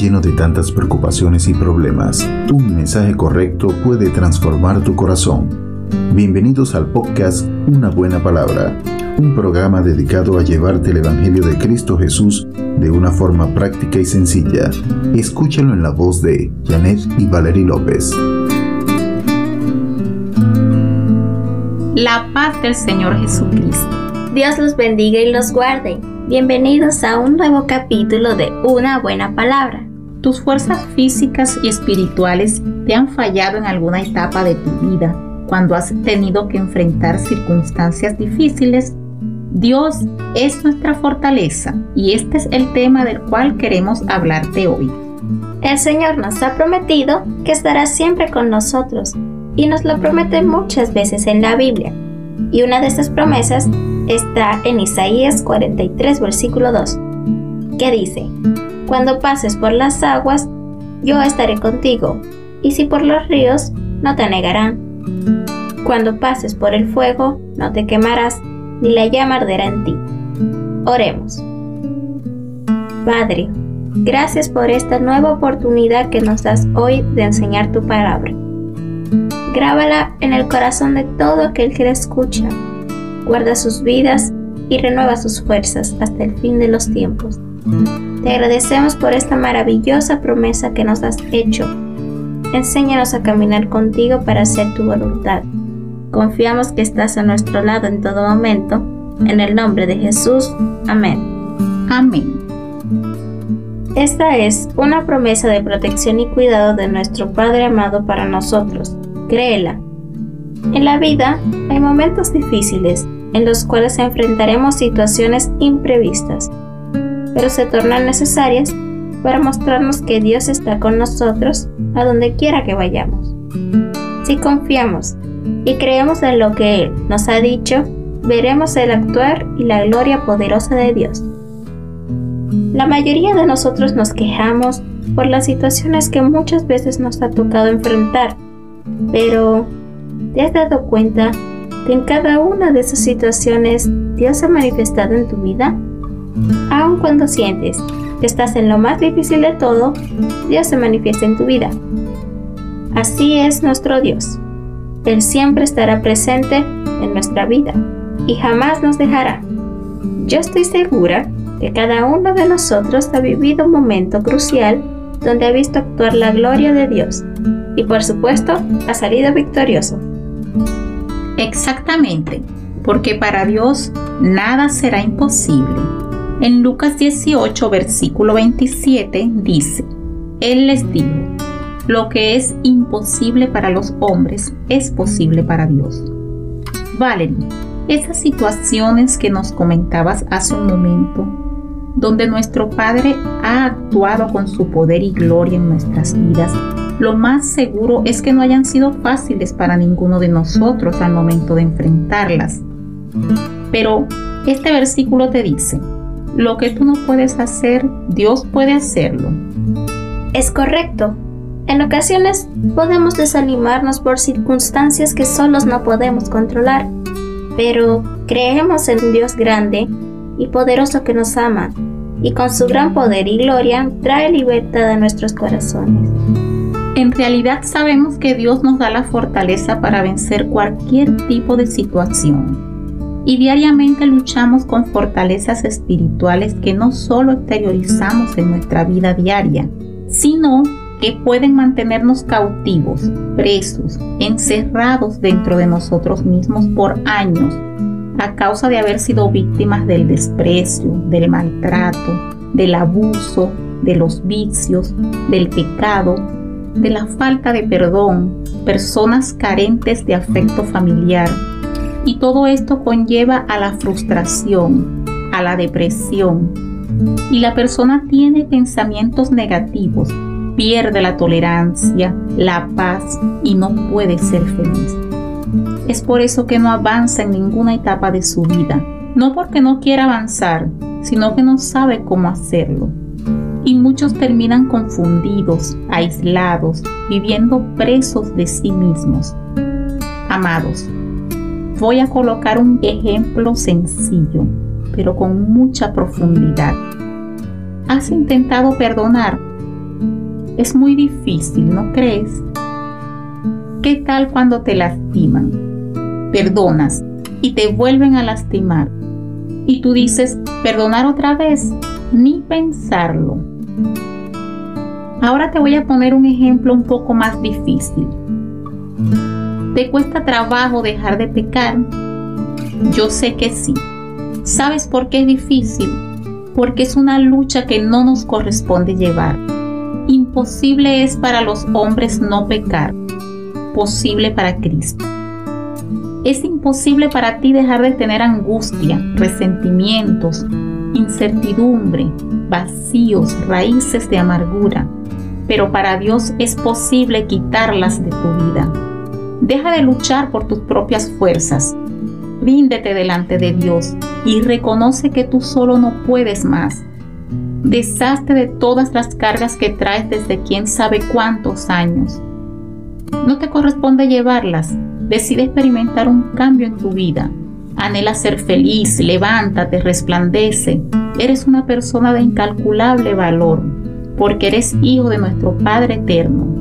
lleno de tantas preocupaciones y problemas, un mensaje correcto puede transformar tu corazón. Bienvenidos al podcast Una Buena Palabra, un programa dedicado a llevarte el Evangelio de Cristo Jesús de una forma práctica y sencilla. Escúchalo en la voz de Janet y Valerie López. La paz del Señor Jesucristo. Dios los bendiga y los guarde. Bienvenidos a un nuevo capítulo de Una Buena Palabra. Tus fuerzas físicas y espirituales te han fallado en alguna etapa de tu vida, cuando has tenido que enfrentar circunstancias difíciles. Dios es nuestra fortaleza y este es el tema del cual queremos hablarte hoy. El Señor nos ha prometido que estará siempre con nosotros y nos lo promete muchas veces en la Biblia. Y una de estas promesas está en Isaías 43, versículo 2, que dice, Cuando pases por las aguas, yo estaré contigo, y si por los ríos, no te negarán. Cuando pases por el fuego, no te quemarás, ni la llama arderá en ti. Oremos. Padre, gracias por esta nueva oportunidad que nos das hoy de enseñar tu palabra. Grábala en el corazón de todo aquel que la escucha guarda sus vidas y renueva sus fuerzas hasta el fin de los tiempos. Te agradecemos por esta maravillosa promesa que nos has hecho. Enséñanos a caminar contigo para hacer tu voluntad. Confiamos que estás a nuestro lado en todo momento. En el nombre de Jesús. Amén. Amén. Esta es una promesa de protección y cuidado de nuestro Padre amado para nosotros. Créela. En la vida hay momentos difíciles en los cuales enfrentaremos situaciones imprevistas, pero se tornan necesarias para mostrarnos que Dios está con nosotros a donde quiera que vayamos. Si confiamos y creemos en lo que Él nos ha dicho, veremos el actuar y la gloria poderosa de Dios. La mayoría de nosotros nos quejamos por las situaciones que muchas veces nos ha tocado enfrentar, pero ¿te has dado cuenta en cada una de esas situaciones Dios ha manifestado en tu vida? Aun cuando sientes que estás en lo más difícil de todo, Dios se manifiesta en tu vida. Así es nuestro Dios. Él siempre estará presente en nuestra vida y jamás nos dejará. Yo estoy segura que cada uno de nosotros ha vivido un momento crucial donde ha visto actuar la gloria de Dios y por supuesto ha salido victorioso. Exactamente, porque para Dios nada será imposible. En Lucas 18, versículo 27 dice, Él les dijo, lo que es imposible para los hombres es posible para Dios. Valerie, esas situaciones que nos comentabas hace un momento, donde nuestro Padre ha actuado con su poder y gloria en nuestras vidas, lo más seguro es que no hayan sido fáciles para ninguno de nosotros al momento de enfrentarlas. Pero este versículo te dice, lo que tú no puedes hacer, Dios puede hacerlo. Es correcto. En ocasiones podemos desanimarnos por circunstancias que solos no podemos controlar, pero creemos en un Dios grande y poderoso que nos ama, y con su gran poder y gloria trae libertad a nuestros corazones. En realidad sabemos que Dios nos da la fortaleza para vencer cualquier tipo de situación. Y diariamente luchamos con fortalezas espirituales que no solo exteriorizamos en nuestra vida diaria, sino que pueden mantenernos cautivos, presos, encerrados dentro de nosotros mismos por años, a causa de haber sido víctimas del desprecio, del maltrato, del abuso, de los vicios, del pecado de la falta de perdón, personas carentes de afecto familiar. Y todo esto conlleva a la frustración, a la depresión. Y la persona tiene pensamientos negativos, pierde la tolerancia, la paz y no puede ser feliz. Es por eso que no avanza en ninguna etapa de su vida. No porque no quiera avanzar, sino que no sabe cómo hacerlo y muchos terminan confundidos, aislados, viviendo presos de sí mismos. Amados, voy a colocar un ejemplo sencillo, pero con mucha profundidad. ¿Has intentado perdonar? Es muy difícil, ¿no crees? ¿Qué tal cuando te lastiman? Perdonas y te vuelven a lastimar. Y tú dices, perdonar otra vez, ni pensarlo. Ahora te voy a poner un ejemplo un poco más difícil. ¿Te cuesta trabajo dejar de pecar? Yo sé que sí. ¿Sabes por qué es difícil? Porque es una lucha que no nos corresponde llevar. Imposible es para los hombres no pecar, posible para Cristo. Es imposible para ti dejar de tener angustia, resentimientos, incertidumbre, vacíos, raíces de amargura, pero para Dios es posible quitarlas de tu vida. Deja de luchar por tus propias fuerzas. Ríndete delante de Dios y reconoce que tú solo no puedes más Deshazte de todas las cargas que traes desde quién sabe cuántos años. No te corresponde llevarlas. Decide experimentar un cambio en tu vida. Anhela ser feliz, levántate, resplandece. Eres una persona de incalculable valor, porque eres hijo de nuestro Padre eterno.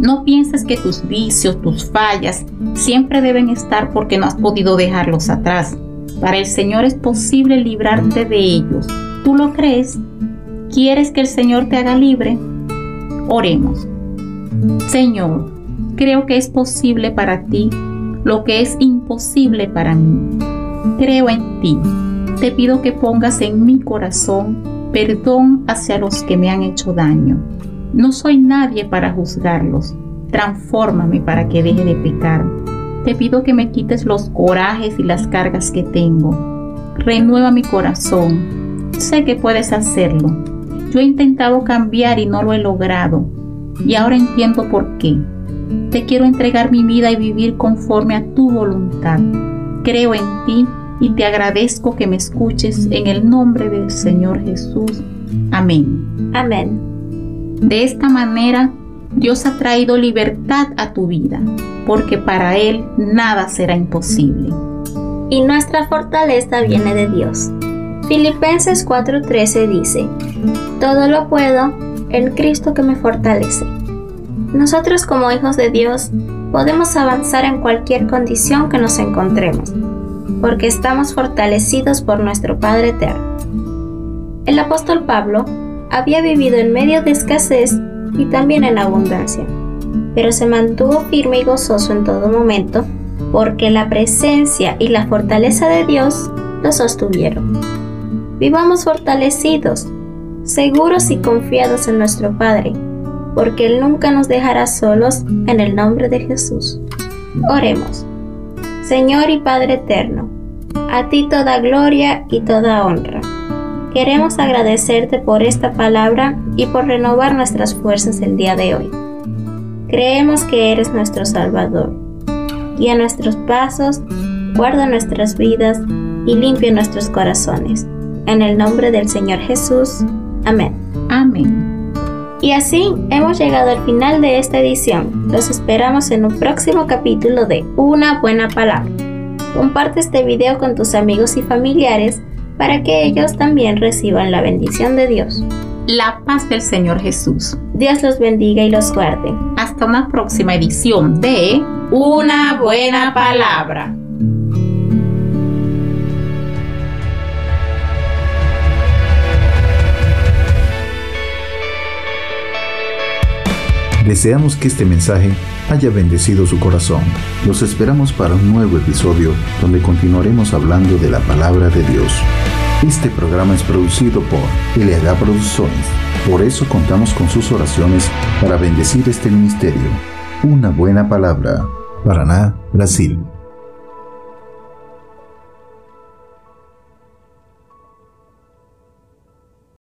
No pienses que tus vicios, tus fallas, siempre deben estar porque no has podido dejarlos atrás. Para el Señor es posible librarte de ellos ¿Tú lo crees? ¿Quieres que el Señor te haga libre? Oremos. Señor, creo que es posible para ti lo que es imposible para mí. Creo en ti. Te pido que pongas en mi corazón perdón hacia los que me han hecho daño. No soy nadie para juzgarlos. Transfórmame para que deje de pecar. Te pido que me quites los corajes y las cargas que tengo. Renueva mi corazón Sé que puedes hacerlo. Yo he intentado cambiar y no lo he logrado. Y ahora entiendo por qué. Te quiero entregar mi vida y vivir conforme a tu voluntad. Creo en ti y te agradezco que me escuches en el nombre del Señor Jesús. Amén. Amén. De esta manera, Dios ha traído libertad a tu vida, porque para Él nada será imposible. Y nuestra fortaleza viene de Dios. Filipenses 4:13 dice, Todo lo puedo en Cristo que me fortalece. Nosotros como hijos de Dios podemos avanzar en cualquier condición que nos encontremos, porque estamos fortalecidos por nuestro Padre Eterno. El apóstol Pablo había vivido en medio de escasez y también en abundancia, pero se mantuvo firme y gozoso en todo momento, porque la presencia y la fortaleza de Dios lo sostuvieron. Vivamos fortalecidos, seguros y confiados en nuestro Padre, porque Él nunca nos dejará solos en el nombre de Jesús. Oremos. Señor y Padre eterno, a ti toda gloria y toda honra. Queremos agradecerte por esta palabra y por renovar nuestras fuerzas el día de hoy. Creemos que eres nuestro Salvador. Guía nuestros pasos, guarda nuestras vidas y limpia nuestros corazones. En el nombre del Señor Jesús. Amén. Amén. Y así hemos llegado al final de esta edición. Los esperamos en un próximo capítulo de Una buena palabra. Comparte este video con tus amigos y familiares para que ellos también reciban la bendición de Dios. La paz del Señor Jesús. Dios los bendiga y los guarde. Hasta una próxima edición de Una buena palabra. Deseamos que este mensaje haya bendecido su corazón. Los esperamos para un nuevo episodio donde continuaremos hablando de la palabra de Dios. Este programa es producido por LH Producciones. Por eso contamos con sus oraciones para bendecir este ministerio. Una buena palabra. Paraná, Brasil.